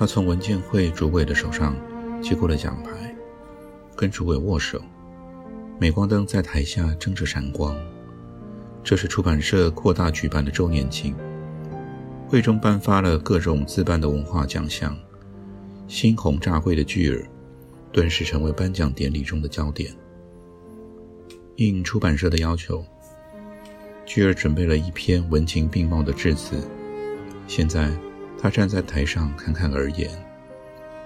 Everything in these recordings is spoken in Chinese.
他从文建会主委的手上接过了奖牌，跟主委握手。镁光灯在台下争着闪光。这是出版社扩大举办的周年庆，会中颁发了各种自办的文化奖项。猩红炸柜的巨儿，顿时成为颁奖典礼中的焦点。应出版社的要求。巨儿准备了一篇文情并茂的致辞。现在，他站在台上侃侃而言，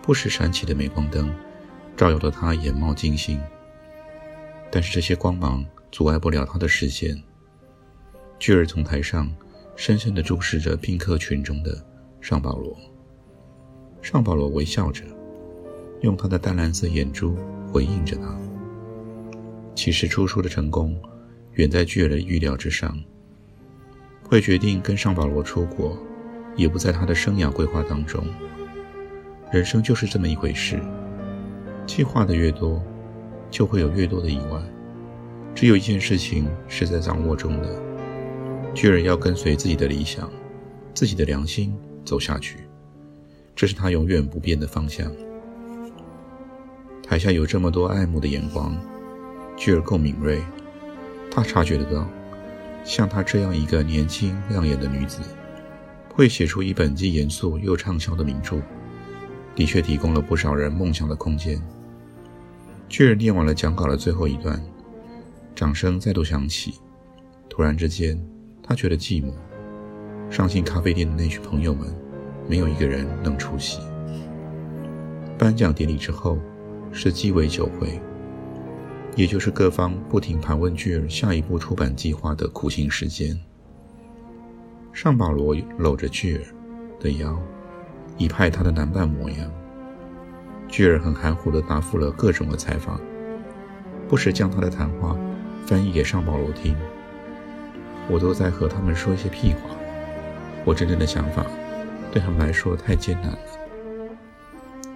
不时闪起的镁光灯照耀得他眼冒金星。但是这些光芒阻碍不了他的视线。巨儿从台上深深地注视着宾客群中的尚保罗。尚保罗微笑着，用他的淡蓝色眼珠回应着他。其实出书的成功。远在巨儿的预料之上。会决定跟尚保罗出国，也不在他的生涯规划当中。人生就是这么一回事，计划的越多，就会有越多的意外。只有一件事情是在掌握中的，巨儿要跟随自己的理想，自己的良心走下去，这是他永远不变的方向。台下有这么多爱慕的眼光，巨儿够敏锐。他察觉得到，像她这样一个年轻亮眼的女子，会写出一本既严肃又畅销的名著，的确提供了不少人梦想的空间。巨人念完了讲稿的最后一段，掌声再度响起。突然之间，他觉得寂寞。上信咖啡店的那群朋友们，没有一个人能出席。颁奖典礼之后，是鸡尾酒会。也就是各方不停盘问巨人下一步出版计划的苦心时间。尚保罗搂着巨儿的腰，一派他的男伴模样。巨儿很含糊地答复了各种的采访，不时将他的谈话翻译给尚保罗听。我都在和他们说一些屁话，我真正的想法对他们来说太艰难了。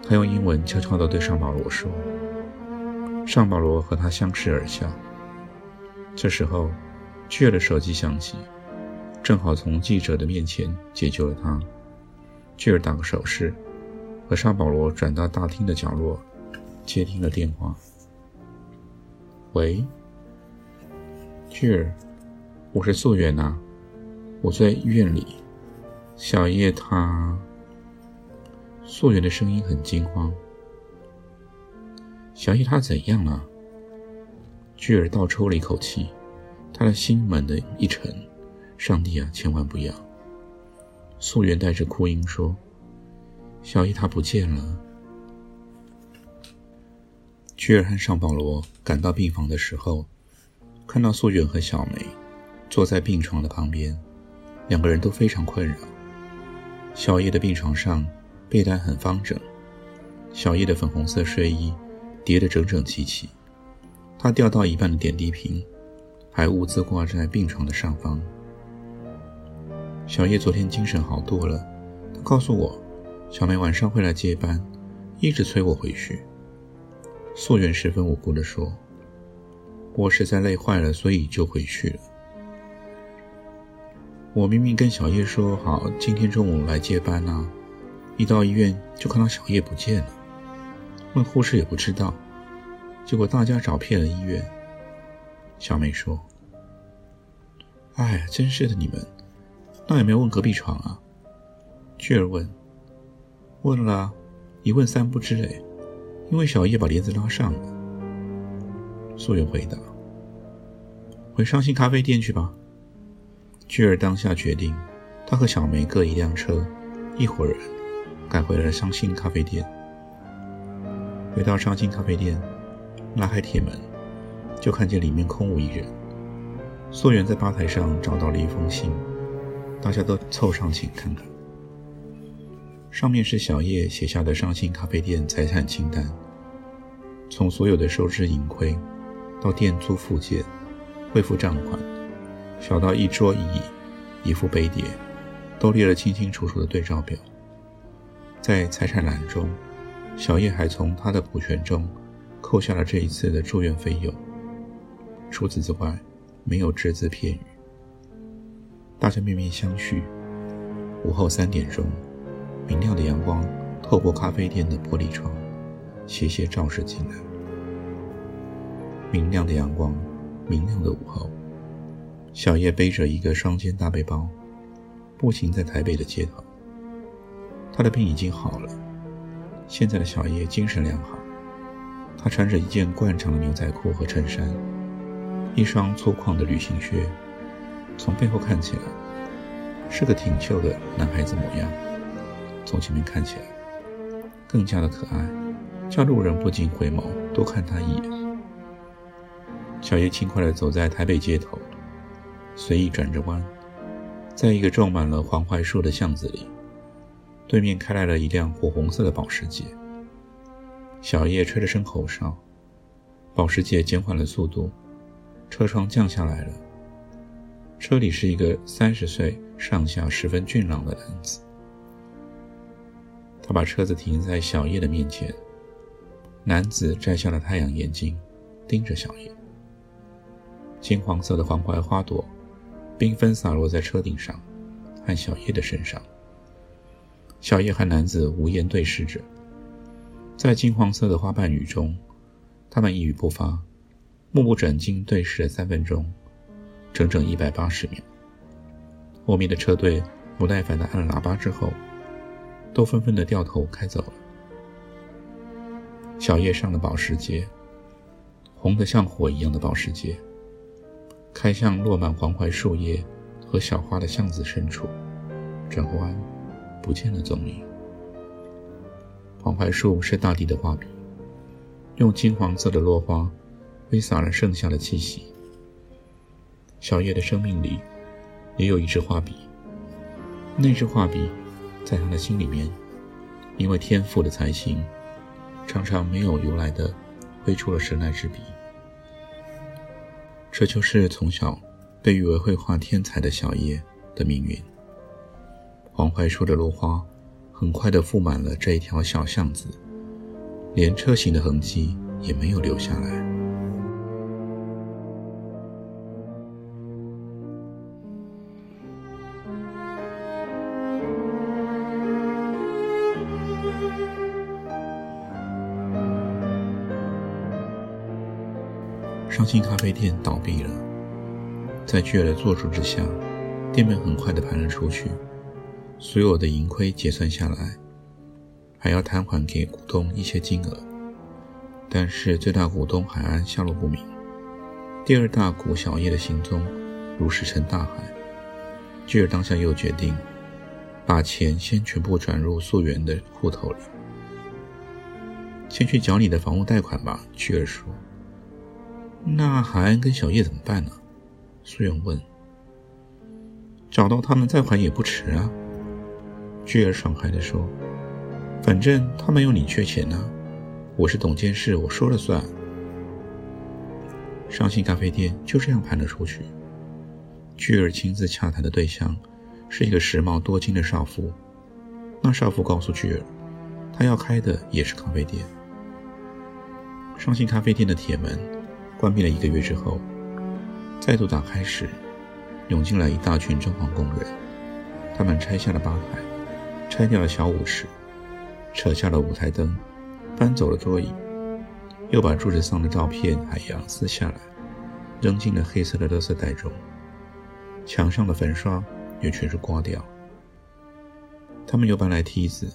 他用英文悄悄地对尚保罗说。尚保罗和他相视而笑。这时候，巨儿的手机响起，正好从记者的面前解救了他。巨儿打个手势，和沙保罗转到大厅的角落，接听了电话。喂，巨儿，我是素媛呐，我在医院里。小叶他……素媛的声音很惊慌。小叶他怎样了？巨儿倒抽了一口气，他的心猛地一沉。上帝啊，千万不要！素媛带着哭音说：“小叶他不见了。”巨儿和尚保罗赶到病房的时候，看到素媛和小梅坐在病床的旁边，两个人都非常困扰。小叶的病床上被单很方整，小叶的粉红色睡衣。叠得整整齐齐，他掉到一半的点滴瓶还兀自挂在病床的上方。小叶昨天精神好多了，他告诉我，小梅晚上会来接班，一直催我回去。素媛十分无辜地说：“我实在累坏了，所以就回去了。我明明跟小叶说好今天中午来接班呢，一到医院就看到小叶不见了。”问护士也不知道，结果大家找遍了医院。小梅说：“哎，真是的，你们那有没有问隔壁床啊？”巨儿问：“问了，一问三不知哎，因为小叶把帘子拉上了。”素媛回答：“回伤心咖啡店去吧。”巨儿当下决定，他和小梅各一辆车，一伙人赶回了伤心咖啡店。回到伤心咖啡店，拉开铁门，就看见里面空无一人。素媛在吧台上找到了一封信，大家都凑上请看看。上面是小叶写下的伤心咖啡店财产清单，从所有的收支盈亏，到店租附件、汇付账款，小到一桌一椅、一副杯碟，都列了清清楚楚的对照表。在财产栏中，小叶还从他的股权中扣下了这一次的住院费用。除此之外，没有只字片语。大家面面相觑。午后三点钟，明亮的阳光透过咖啡店的玻璃窗，斜斜照射进来。明亮的阳光，明亮的午后，小叶背着一个双肩大背包，步行在台北的街头。他的病已经好了，现在的小叶精神良好。他穿着一件惯常的牛仔裤和衬衫，一双粗犷的旅行靴，从背后看起来是个挺秀的男孩子模样，从前面看起来更加的可爱，叫路人不禁回眸多看他一眼。小叶轻快地走在台北街头，随意转着弯，在一个种满了黄槐树的巷子里。对面开来了一辆火红色的保时捷。小叶吹了声口哨，保时捷减缓了速度，车窗降下来了。车里是一个三十岁上下、十分俊朗的男子。他把车子停在小叶的面前。男子摘下了太阳眼镜，盯着小叶。金黄色的黄槐花朵缤纷洒落在车顶上和小叶的身上。小叶和男子无言对视着，在金黄色的花瓣雨中，他们一语不发，目不转睛对视了三分钟，整整一百八十秒。后面的车队不耐烦地按了喇叭之后，都纷纷地掉头开走了。小叶上了保时捷，红得像火一样的保时捷，开向落满黄槐树叶和小花的巷子深处，转个弯。不见了踪影。黄槐树是大地的画笔，用金黄色的落花挥洒了盛夏的气息。小叶的生命里也有一支画笔，那支画笔在他的心里面，因为天赋的才情，常常没有由来的挥出了神来之笔。这就是从小被誉为绘画天才的小叶的命运。黄槐树的落花很快的覆满了这一条小巷子，连车行的痕迹也没有留下来。伤心咖啡店倒闭了，在巨额的做主之下，店面很快的盘了出去。所有的盈亏结算下来，还要摊还给股东一些金额，但是最大股东海安下落不明，第二大股小叶的行踪如石沉大海。巨儿当下又决定把钱先全部转入素媛的户头里，先去缴你的房屋贷款吧。巨儿说：“那海安跟小叶怎么办呢？”素媛问：“找到他们再还也不迟啊。”巨儿爽快地说：“反正他没有你缺钱呢，我是董监事，我说了算。”伤心咖啡店就这样盘了出去。巨儿亲自洽谈的对象是一个时髦多金的少妇。那少妇告诉巨儿，他要开的也是咖啡店。伤心咖啡店的铁门关闭了一个月之后，再度打开时，涌进来一大群装潢工人，他们拆下了吧台。拆掉了小舞池，扯下了舞台灯，搬走了桌椅，又把柱子上的照片海洋撕下来，扔进了黑色的垃圾袋中。墙上的粉刷也全是刮掉。他们又搬来梯子，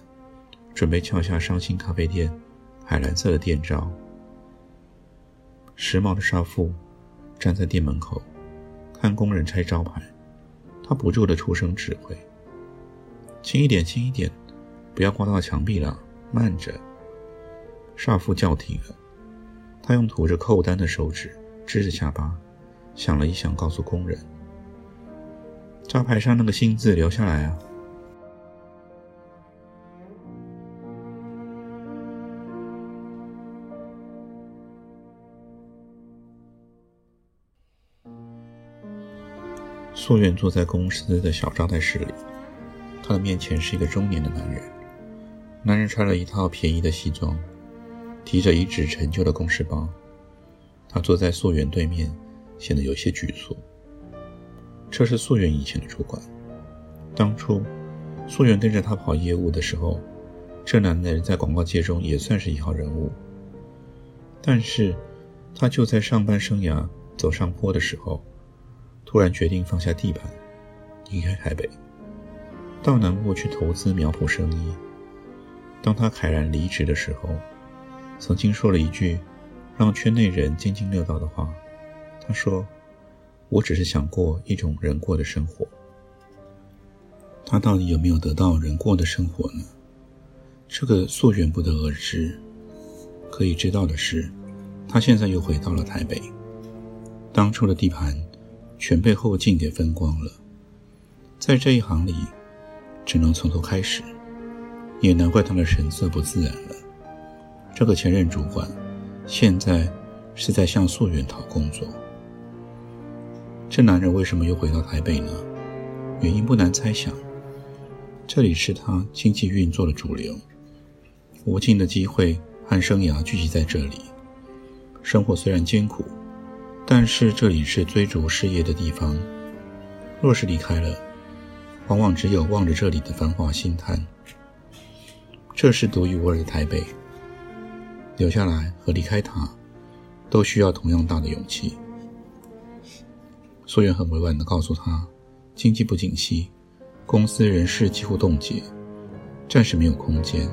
准备撬下伤心咖啡店海蓝色的店招。时髦的少妇站在店门口，看工人拆招牌，她不住的出声指挥。轻一点，轻一点，不要刮到墙壁了。慢着。少妇叫停了，她用涂着扣单的手指支着下巴，想了一想，告诉工人：“招牌上那个‘新’字留下来啊。”素媛坐在公司的小招待室里，他的面前是一个中年的男人。男人穿了一套便宜的西装，提着一纸陈旧的公事包。他坐在素媛对面，显得有些局促。这是素媛以前的主管。当初素媛跟着他跑业务的时候，这男人在广告界中也算是一号人物。但是，他就在上班生涯走上坡的时候。突然决定放下地盘，离开台北，到南部去投资苗圃生意。当他慨然离职的时候，曾经说了一句让圈内人津津乐道的话。他说：“我只是想过一种人过的生活。”他到底有没有得到人过的生活呢？这个溯源不得而知。可以知道的是，他现在又回到了台北，当初的地盘。全被后劲给分光了，在这一行里，只能从头开始，也难怪他的神色不自然了。这个前任主管，现在是在向溯源讨工作。这男人为什么又回到台北呢？原因不难猜想，这里是他经济运作的主流，无尽的机会和生涯聚集在这里，生活虽然艰苦。但是这里是追逐事业的地方，若是离开了，往往只有望着这里的繁华心叹。这是独一无二的台北，留下来和离开它，都需要同样大的勇气。苏远很委婉地告诉他，经济不景气，公司人事几乎冻结，暂时没有空间，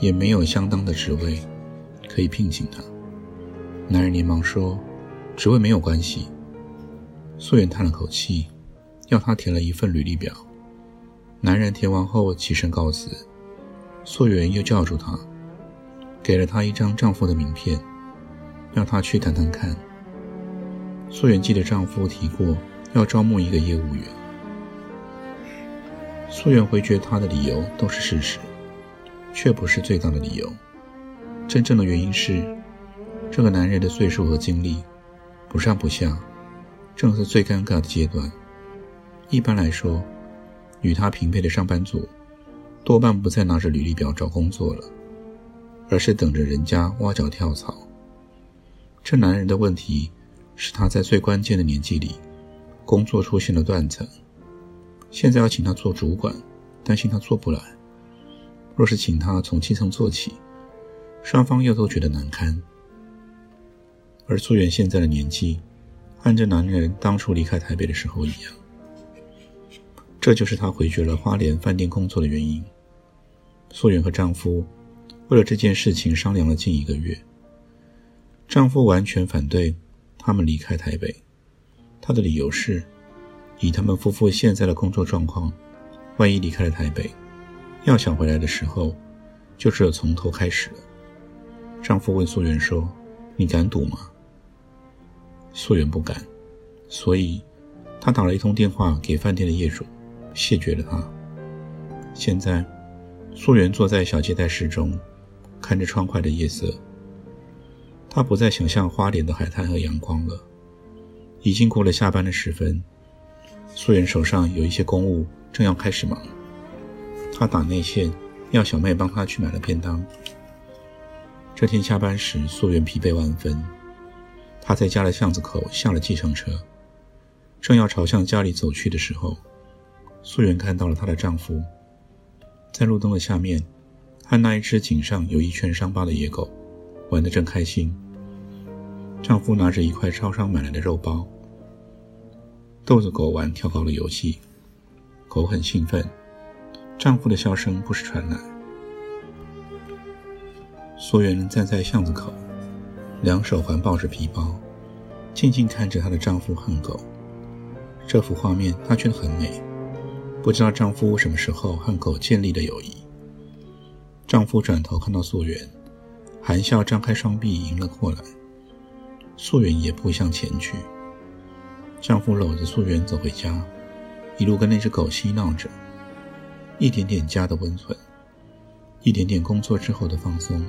也没有相当的职位可以聘请他。男人连忙说。职位没有关系。素媛叹了口气，要他填了一份履历表。男人填完后起身告辞，素媛又叫住他，给了他一张丈夫的名片，让他去谈谈看。素媛记得丈夫提过要招募一个业务员。素媛回绝他的理由都是事实，却不是最大的理由。真正的原因是，这个男人的岁数和经历。不上不下，正是最尴尬的阶段。一般来说，与他平配的上班族，多半不再拿着履历表找工作了，而是等着人家挖角跳槽。这男人的问题是他在最关键的年纪里，工作出现了断层。现在要请他做主管，担心他做不来。若是请他从基层做起，双方又都觉得难堪。而素媛现在的年纪，和这男人当初离开台北的时候一样。这就是她回绝了花莲饭店工作的原因。素媛和丈夫为了这件事情商量了近一个月。丈夫完全反对他们离开台北，他的理由是，以他们夫妇现在的工作状况，万一离开了台北，要想回来的时候，就只有从头开始了。丈夫问素媛说：“你敢赌吗？”素媛不敢，所以他打了一通电话给饭店的业主，谢绝了他。现在，素媛坐在小接待室中，看着窗外的夜色。他不再想象花莲的海滩和阳光了。已经过了下班的时分，素媛手上有一些公务，正要开始忙。他打内线，要小妹帮他去买了便当。这天下班时，素媛疲惫万分。她在家的巷子口下了计程车，正要朝向家里走去的时候，素媛看到了她的丈夫，在路灯的下面，和那一只颈上有一圈伤疤的野狗玩得正开心。丈夫拿着一块超商买来的肉包，逗着狗玩跳高的游戏，狗很兴奋，丈夫的笑声不时传来。素媛站在巷子口。两手环抱着皮包，静静看着她的丈夫恨狗。这幅画面她觉得很美。不知道丈夫什么时候和狗建立了友谊。丈夫转头看到素媛，含笑张开双臂迎了过来。素媛也步向前去。丈夫搂着素媛走回家，一路跟那只狗嬉闹着，一点点家的温存，一点点工作之后的放松。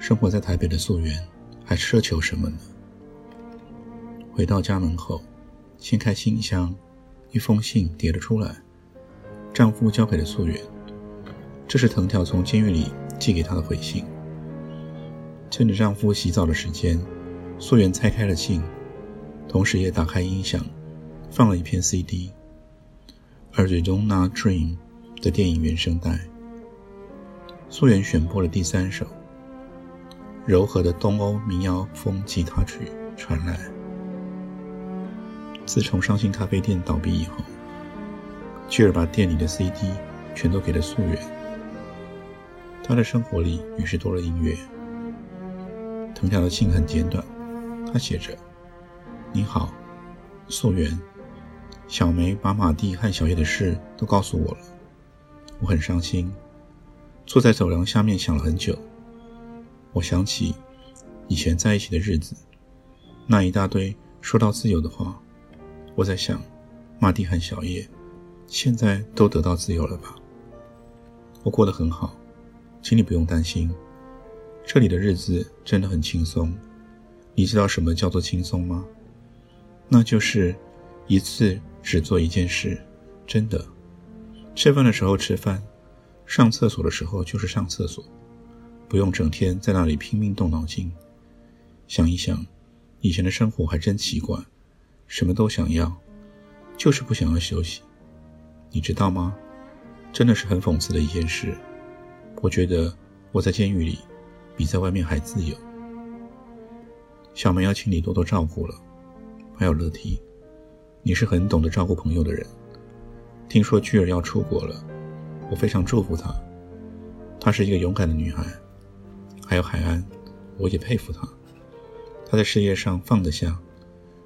生活在台北的素媛。还奢求什么呢？回到家门后，掀开信箱，一封信叠了出来，丈夫交给了素媛。这是藤条从监狱里寄给她的回信。趁着丈夫洗澡的时间，素媛拆开了信，同时也打开音响，放了一片 CD，《而最终那 Dream》的电影原声带。素媛选播了第三首，柔和的东欧民谣风吉他曲传来。自从伤心咖啡店倒闭以后，巨儿把店里的 CD 全都给了素媛。他的生活里于是多了音乐。藤条的信很简短，他写着：“你好，素媛，小梅把马蒂和小叶的事都告诉我了，我很伤心，坐在走廊下面想了很久。我想起以前在一起的日子，那一大堆说到自由的话。”我在想，马蒂和小叶现在都得到自由了吧？我过得很好，请你不用担心。这里的日子真的很轻松。你知道什么叫做轻松吗？那就是一次只做一件事，真的。吃饭的时候吃饭，上厕所的时候就是上厕所，不用整天在那里拼命动脑筋。想一想，以前的生活还真奇怪。什么都想要，就是不想要休息，你知道吗？真的是很讽刺的一件事。我觉得我在监狱里比在外面还自由。小梅要请你多多照顾了，还有乐蒂，你是很懂得照顾朋友的人。听说巨儿要出国了，我非常祝福她。她是一个勇敢的女孩。还有海安，我也佩服他，他在事业上放得下。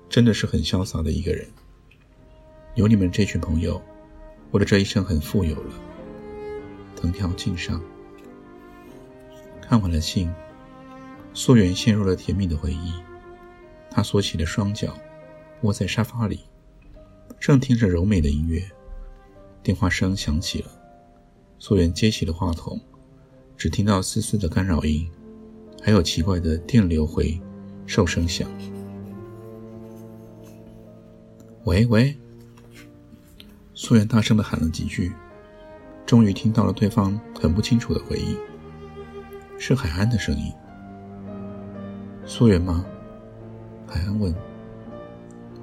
真的是很潇洒的一个人。有你们这群朋友，我的这一生很富有了。藤条敬上。看完了信，素媛陷入了甜蜜的回忆。她缩起了双脚，窝在沙发里，正听着柔美的音乐。电话声响起了，素媛接起了话筒，只听到丝丝的干扰音，还有奇怪的电流回受声响。喂喂，素媛大声的喊了几句，终于听到了对方很不清楚的回应，是海安的声音。素媛吗？海安问。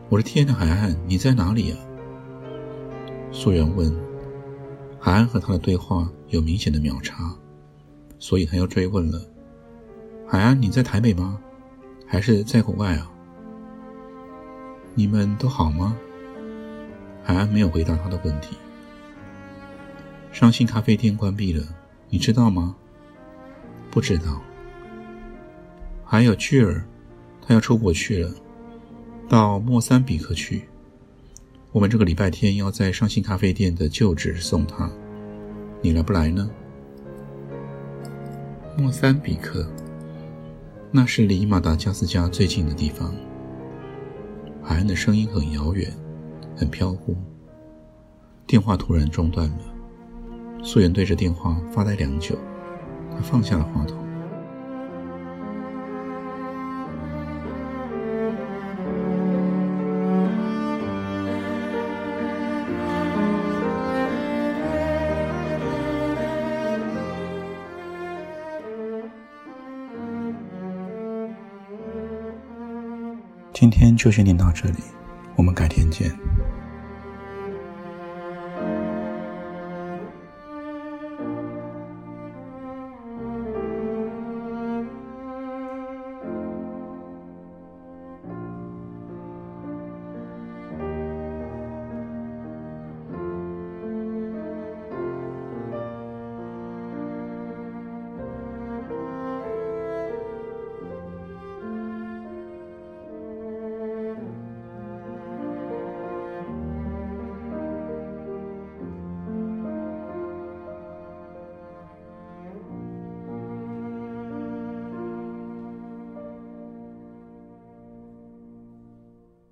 我的天呐，海安，你在哪里呀？素媛问。海安和他的对话有明显的秒差，所以他又追问了：海安，你在台北吗？还是在国外啊？你们都好吗？海安没有回答他的问题。伤心咖啡店关闭了，你知道吗？不知道。还有巨儿，他要出国去了，到莫桑比克去。我们这个礼拜天要在伤心咖啡店的旧址送他，你来不来呢？莫桑比克，那是离马达加斯加最近的地方。海岸的声音很遥远，很飘忽。电话突然中断了，素媛对着电话发呆良久，她放下了话筒。今天就先念到这里，我们改天见。